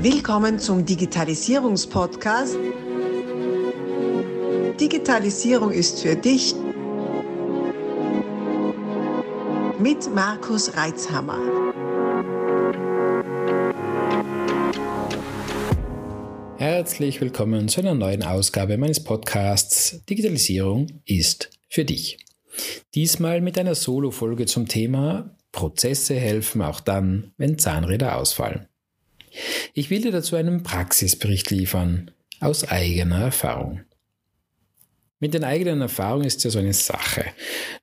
Willkommen zum Digitalisierungspodcast. Digitalisierung ist für dich mit Markus Reitzhammer. Herzlich willkommen zu einer neuen Ausgabe meines Podcasts Digitalisierung ist für dich. Diesmal mit einer Solo-Folge zum Thema Prozesse helfen auch dann, wenn Zahnräder ausfallen. Ich will dir dazu einen Praxisbericht liefern, aus eigener Erfahrung. Mit den eigenen Erfahrungen ist ja so eine Sache,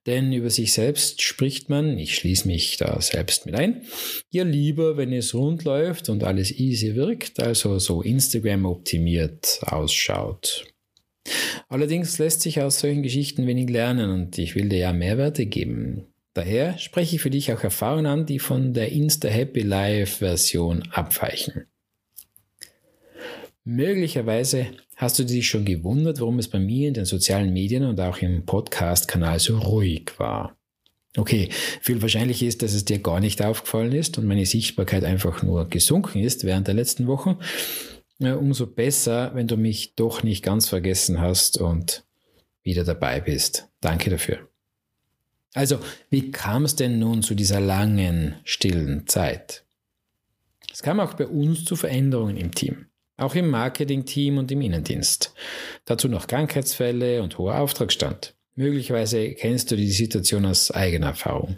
denn über sich selbst spricht man, ich schließe mich da selbst mit ein, ja lieber, wenn es rund läuft und alles easy wirkt, also so Instagram optimiert ausschaut. Allerdings lässt sich aus solchen Geschichten wenig lernen und ich will dir ja Mehrwerte geben. Daher spreche ich für dich auch Erfahrungen an, die von der Insta Happy Life Version abweichen. Möglicherweise hast du dich schon gewundert, warum es bei mir in den sozialen Medien und auch im Podcast-Kanal so ruhig war. Okay, viel wahrscheinlich ist, dass es dir gar nicht aufgefallen ist und meine Sichtbarkeit einfach nur gesunken ist während der letzten Wochen. Umso besser, wenn du mich doch nicht ganz vergessen hast und wieder dabei bist. Danke dafür. Also, wie kam es denn nun zu dieser langen, stillen Zeit? Es kam auch bei uns zu Veränderungen im Team, auch im Marketing-Team und im Innendienst. Dazu noch Krankheitsfälle und hoher Auftragsstand. Möglicherweise kennst du die Situation aus eigener Erfahrung.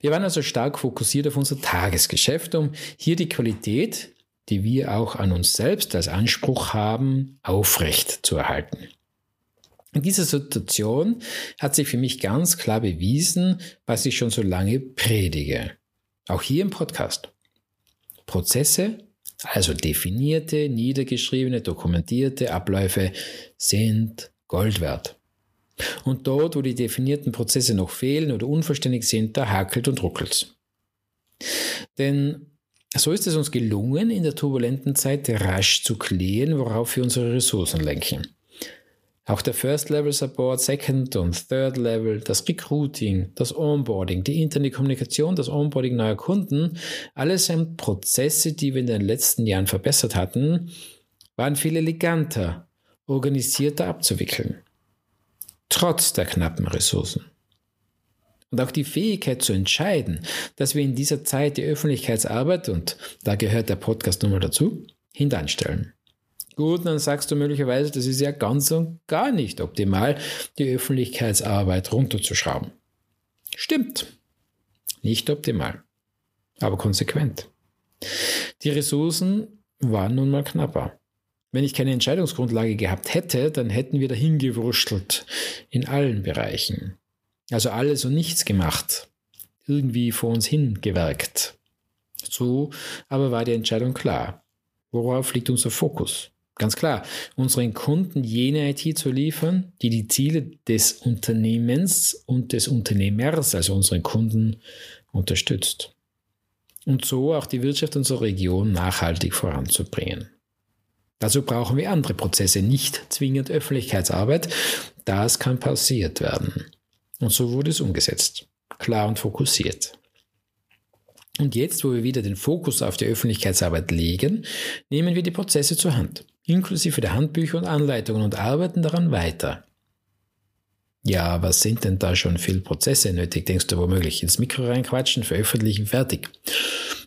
Wir waren also stark fokussiert auf unser Tagesgeschäft, um hier die Qualität, die wir auch an uns selbst als Anspruch haben, aufrecht zu erhalten. In dieser Situation hat sich für mich ganz klar bewiesen, was ich schon so lange predige. Auch hier im Podcast. Prozesse, also definierte, niedergeschriebene, dokumentierte Abläufe, sind Gold wert. Und dort, wo die definierten Prozesse noch fehlen oder unvollständig sind, da hakelt und ruckelt Denn so ist es uns gelungen, in der turbulenten Zeit rasch zu klären, worauf wir unsere Ressourcen lenken. Auch der First Level Support, Second und Third Level, das Recruiting, das Onboarding, die interne Kommunikation, das Onboarding neuer Kunden, alles sind Prozesse, die wir in den letzten Jahren verbessert hatten, waren viel eleganter, organisierter abzuwickeln. Trotz der knappen Ressourcen. Und auch die Fähigkeit zu entscheiden, dass wir in dieser Zeit die Öffentlichkeitsarbeit, und da gehört der Podcast nun mal dazu, hintanstellen. Gut, dann sagst du möglicherweise, das ist ja ganz und gar nicht optimal, die Öffentlichkeitsarbeit runterzuschrauben. Stimmt. Nicht optimal, aber konsequent. Die Ressourcen waren nun mal knapper. Wenn ich keine Entscheidungsgrundlage gehabt hätte, dann hätten wir dahin gewurschtelt in allen Bereichen. Also alles und nichts gemacht. Irgendwie vor uns hingewerkt. So aber war die Entscheidung klar. Worauf liegt unser Fokus? Ganz klar, unseren Kunden jene IT zu liefern, die die Ziele des Unternehmens und des Unternehmers, also unseren Kunden, unterstützt. Und so auch die Wirtschaft unserer Region nachhaltig voranzubringen. Dazu brauchen wir andere Prozesse, nicht zwingend Öffentlichkeitsarbeit. Das kann pausiert werden. Und so wurde es umgesetzt. Klar und fokussiert. Und jetzt, wo wir wieder den Fokus auf die Öffentlichkeitsarbeit legen, nehmen wir die Prozesse zur Hand inklusive der Handbücher und Anleitungen und arbeiten daran weiter. Ja, was sind denn da schon viele Prozesse nötig? Denkst du womöglich ins Mikro reinquatschen, veröffentlichen, fertig?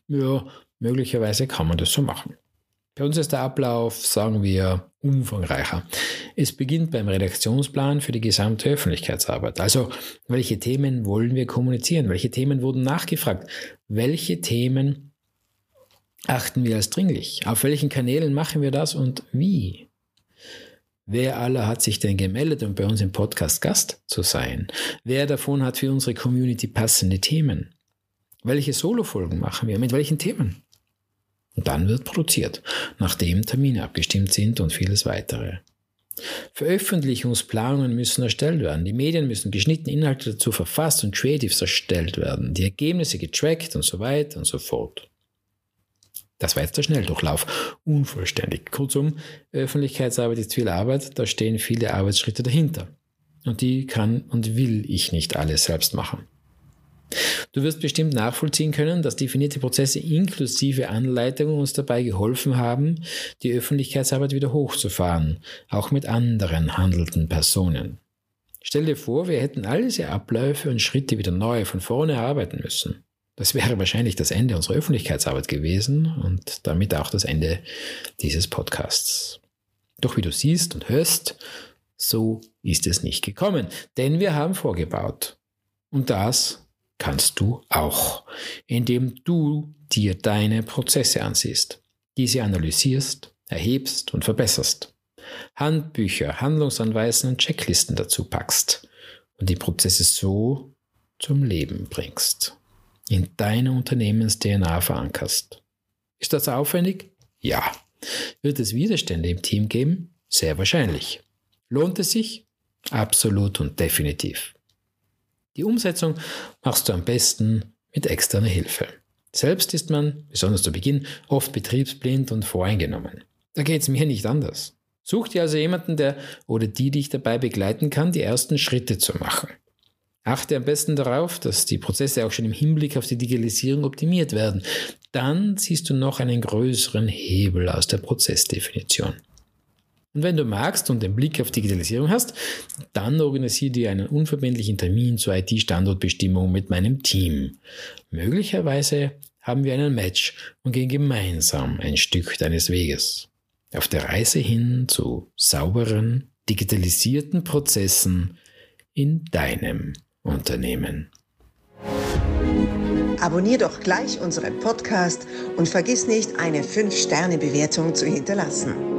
Ja, möglicherweise kann man das so machen. Bei uns ist der Ablauf, sagen wir, umfangreicher. Es beginnt beim Redaktionsplan für die gesamte Öffentlichkeitsarbeit. Also, welche Themen wollen wir kommunizieren? Welche Themen wurden nachgefragt? Welche Themen achten wir als dringlich? Auf welchen Kanälen machen wir das und wie? Wer aller hat sich denn gemeldet, um bei uns im Podcast Gast zu sein? Wer davon hat für unsere Community passende Themen? Welche Solo-Folgen machen wir? Mit welchen Themen? Und dann wird produziert, nachdem Termine abgestimmt sind und vieles weitere. Veröffentlichungsplanungen müssen erstellt werden. Die Medien müssen geschnittene Inhalte dazu verfasst und Creatives erstellt werden. Die Ergebnisse getrackt und so weiter und so fort. Das war jetzt der Schnelldurchlauf. Unvollständig. Kurzum, Öffentlichkeitsarbeit ist viel Arbeit, da stehen viele Arbeitsschritte dahinter. Und die kann und will ich nicht alles selbst machen. Du wirst bestimmt nachvollziehen können, dass definierte Prozesse inklusive Anleitungen uns dabei geholfen haben, die Öffentlichkeitsarbeit wieder hochzufahren, auch mit anderen handelnden Personen. Stell dir vor, wir hätten all diese Abläufe und Schritte wieder neu von vorne erarbeiten müssen. Das wäre wahrscheinlich das Ende unserer Öffentlichkeitsarbeit gewesen und damit auch das Ende dieses Podcasts. Doch wie du siehst und hörst, so ist es nicht gekommen, denn wir haben vorgebaut. Und das kannst du auch, indem du dir deine Prozesse ansiehst, diese analysierst, erhebst und verbesserst. Handbücher, Handlungsanweisen und Checklisten dazu packst und die Prozesse so zum Leben bringst, in deiner Unternehmens-DNA verankerst. Ist das aufwendig? Ja. Wird es Widerstände im Team geben? Sehr wahrscheinlich. Lohnt es sich? Absolut und definitiv. Die Umsetzung machst du am besten mit externer Hilfe. Selbst ist man, besonders zu Beginn, oft betriebsblind und voreingenommen. Da geht es mir nicht anders. Such dir also jemanden, der oder die dich dabei begleiten kann, die ersten Schritte zu machen. Achte am besten darauf, dass die Prozesse auch schon im Hinblick auf die Digitalisierung optimiert werden. Dann siehst du noch einen größeren Hebel aus der Prozessdefinition. Und wenn du magst und den Blick auf Digitalisierung hast, dann organisiere dir einen unverbindlichen Termin zur IT-Standortbestimmung mit meinem Team. Möglicherweise haben wir einen Match und gehen gemeinsam ein Stück deines Weges. Auf der Reise hin zu sauberen, digitalisierten Prozessen in deinem Unternehmen. Abonnier doch gleich unseren Podcast und vergiss nicht, eine 5-Sterne-Bewertung zu hinterlassen.